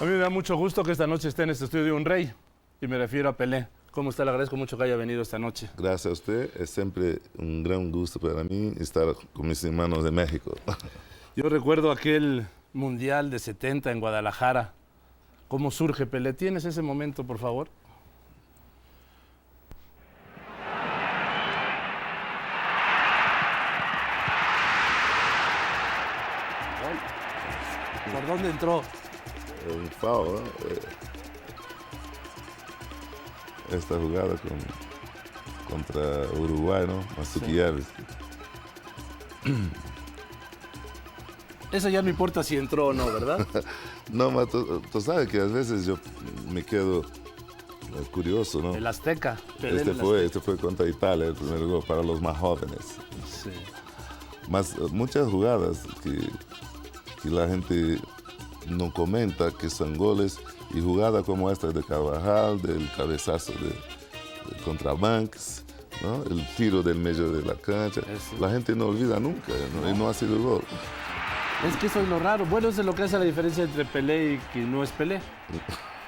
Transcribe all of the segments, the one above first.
A mí me da mucho gusto que esta noche esté en este estudio un rey, y me refiero a Pelé. ¿Cómo está? Le agradezco mucho que haya venido esta noche. Gracias a usted. Es siempre un gran gusto para mí estar con mis hermanos de México. Yo recuerdo aquel Mundial de 70 en Guadalajara. ¿Cómo surge Pelé? ¿Tienes ese momento, por favor? ¿Por dónde entró? Un foul, ¿no? Eh, Esta jugada con, contra Uruguay, ¿no? Masukiyavis. Eso ya no importa si entró o no, ¿verdad? No, ma, tú, tú sabes que a veces yo me quedo eh, curioso, ¿no? El Azteca. Este fue, este fue contra Italia, el primer gol para los más jóvenes. Sí. Más, eh, muchas jugadas que, que la gente no comenta que son goles y jugadas como esta de Carvajal, del cabezazo de, de contra Banks, ¿no? el tiro del medio de la cancha. La gente no olvida nunca ¿no? y no ha sido gol. Es que eso es lo raro. Bueno, eso es lo que hace la diferencia entre Pelé y que no es Pelé.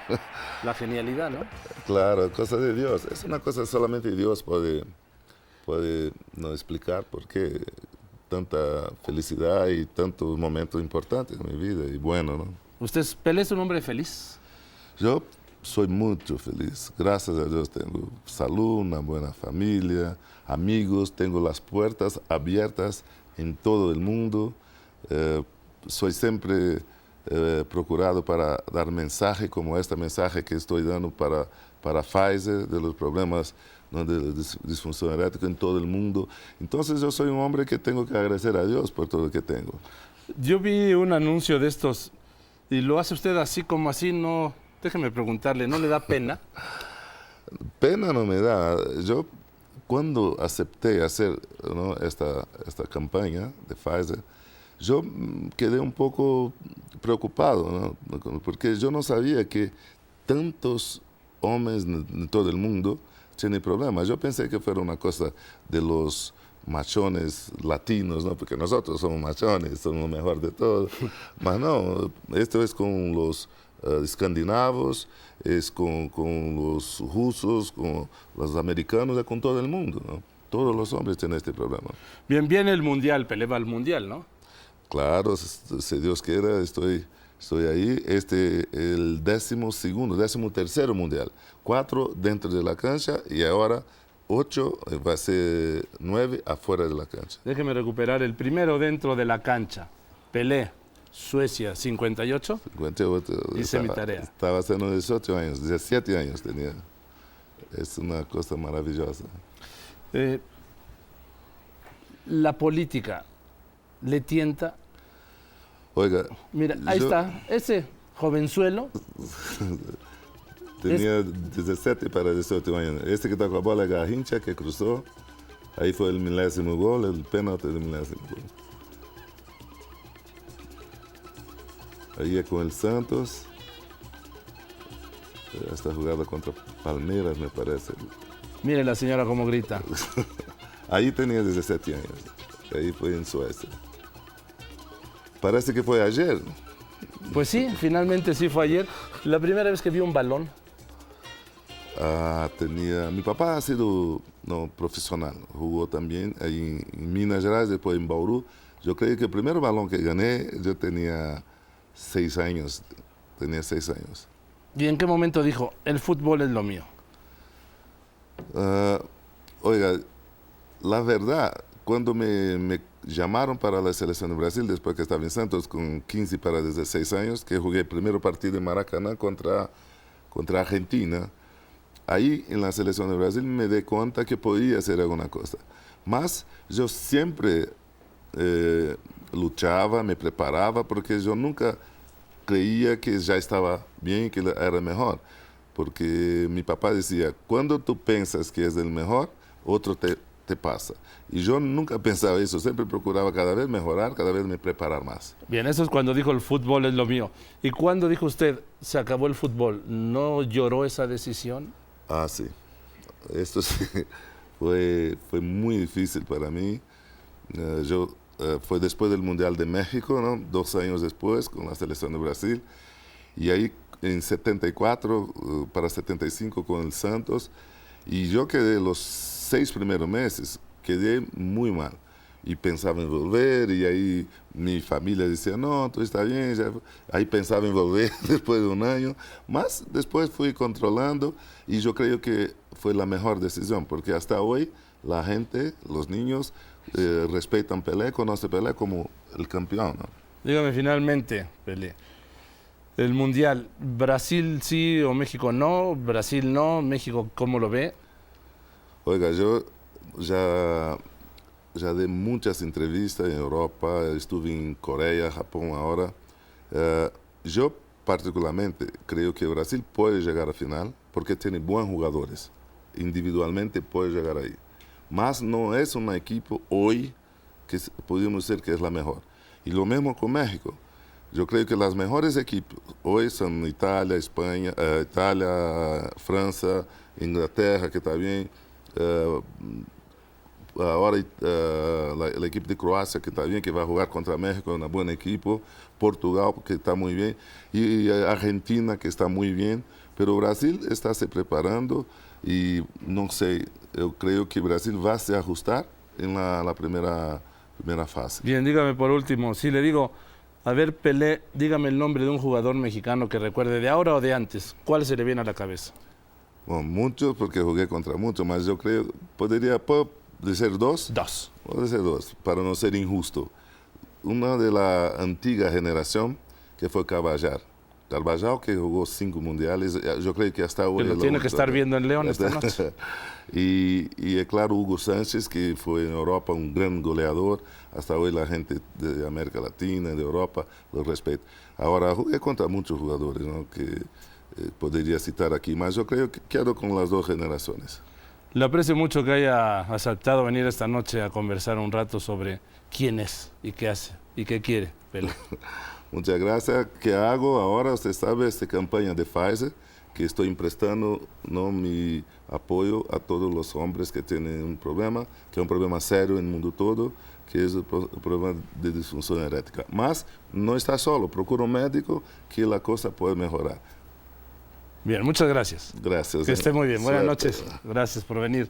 La genialidad, ¿no? Claro, cosa de Dios. Es una cosa solamente Dios puede, puede no explicar por qué tanta felicidad y tantos momentos importantes en mi vida y bueno, ¿no? Usted es, Pelé es un hombre feliz. Yo soy mucho feliz. Gracias a Dios tengo salud, una buena familia, amigos, tengo las puertas abiertas en todo el mundo. Eh, soy siempre eh, procurado para dar mensaje como este mensaje que estoy dando para, para Pfizer de los problemas ¿no? de disfunción eréctil en todo el mundo. Entonces yo soy un hombre que tengo que agradecer a Dios por todo lo que tengo. Yo vi un anuncio de estos y lo hace usted así como así, no. Déjeme preguntarle, ¿no le da pena? Pena no me da. Yo cuando acepté hacer ¿no? esta, esta campaña de Pfizer, yo mm, quedé un poco preocupado, ¿no? porque yo no sabía que tantos hombres en todo el mundo tienen problemas. Yo pensé que fuera una cosa de los machones latinos, ¿no? porque nosotros somos machones, somos lo mejor de todo. Mas no, esto es con los eh, escandinavos, es con, con los rusos, con los americanos, es con todo el mundo. ¿no? Todos los hombres tienen este problema. Bien, viene el mundial, Pelé va al mundial, ¿no? Claro, si Dios quiera, estoy, estoy ahí. Este el décimo segundo, décimo tercero mundial. Cuatro dentro de la cancha y ahora ocho, eh, va a ser nueve afuera de la cancha. Déjeme recuperar el primero dentro de la cancha. Pelé, Suecia, 58. 58, Hice mi estaba- tarea. Estaba haciendo 18 años, 17 años tenía. Es una cosa maravillosa. Eh, la política le tienta. Oiga, Mira, ahí Yo- está, ese jovenzuelo. tenía 17 para 18 años. Este que está con la bola es Garrincha, que cruzó. Ahí fue el milésimo gol, el penalti del milésimo gol. Ahí es con el Santos. Eh, Esta jugada contra Palmeiras, me parece. Mire la señora cómo grita. Ahí tenía 17 años. Ahí fue en Suecia. Parece que fue ayer. Pues sí, finalmente sí fue ayer. La primera vez que vi un balón. Ah, tenía, mi papá ha sido no, profesional, jugó también ahí en, Minas Gerais, después en Bauru. Yo creo que el primer balón que gané yo tenía seis años, tenía seis años. ¿Y en qué momento dijo, el fútbol es lo mío? Ah, oiga, la verdad, cuando me, me llamaron para la selección de Brasil, después que estaba en Santos con 15 para 16 años, que jugué el primer partido en Maracaná contra, contra Argentina, ahí en la selección de Brasil me di cuenta que podía hacer alguna cosa. Mas yo siempre eh, luchaba, me preparaba, porque yo nunca creía que ya estaba bien, que era mejor. Porque mi papá decía, cuando tú piensas que es el mejor, otro te, te pasa. Y yo nunca pensaba eso, siempre procuraba cada vez mejorar, cada vez me preparar más. Bien, eso es cuando dijo el fútbol es lo mío. ¿Y cuando dijo usted, se acabó el fútbol? ¿No lloró esa decisión? Ah, sí. Esto sí, fue, fue muy difícil para mí. Eh, yo, eh, fue después del Mundial de México, ¿no? dos años después, con la selección de Brasil. Y ahí en 74 eh, para 75 con el Santos y yo quedé los seis primeros meses, quedé muy mal. Y pensaba en volver y ahí mi familia decía, no, todo está bien, ahí pensaba en volver después de un año, más después fui controlando y yo creo que fue la mejor decisión porque hasta hoy la gente, los niños, eh, respetan Pelé, conocen Pelé como el campeón. Dígame finalmente, Pelé, el Mundial, Brasil sí o México no, Brasil no, México cómo lo ve. Oiga, yo ya ya de muchas entrevistas en Europa, estuve en Corea, Japón ahora. Uh, yo particularmente creo que Brasil puede llegar a final porque tiene buenos jugadores. Individualmente puede llegar ahí. Mas no es un equipo hoy que podemos decir que es la mejor. Y lo mismo con México. Yo creo que las mejores equipos hoy son Italia, España, uh, Italia, Francia, Inglaterra, que está bien. Ahora uh, la, la, equipe de Croacia que está bien, que va a jugar contra México, una buena equipo, Portugal que está muy bien, y Argentina que está muy bien, pero Brasil está se preparando y no sé, yo creo que Brasil va a se ajustar en la, la primera, primera fase. Bien, dígame por último, si le digo, a ver Pelé, dígame el nombre de un jugador mexicano que recuerde de ahora o de antes, ¿cuál se le viene a la cabeza? Bueno, muchos, porque jugué contra muchos, mas yo creo, podría, puedo de ser dos? Dos. Ser dos, para no ser injusto. Una de la antigua generación, que fue Carvajal. Carvajal, que jugó cinco mundiales, yo creo que hasta hoy... Pero tiene que estar viendo en León esta noche. y, y es claro, Hugo Sánchez, que fue en Europa un gran goleador. Hasta hoy la gente de América Latina, de Europa, lo respeta. Ahora, jugué contra muchos jugadores, ¿no? que eh, podría citar aquí, mas yo creo que quedo con las dos generaciones. Le aprecio mucho que haya aceptado venir esta noche a conversar un rato sobre quién es y qué hace y qué quiere. Muchas gracias. ¿Qué hago ahora? Usted sabe esta campaña de Pfizer, que estoy prestando ¿no? mi apoyo a todos los hombres que tienen un problema, que es un problema serio en el mundo todo, que es el, problema de disfunción eréctica. Mas no está solo, procura un médico que la cosa puede mejorar. Bien, muchas gracias. Gracias. Que esté muy bien. Buenas noches. Gracias por venir.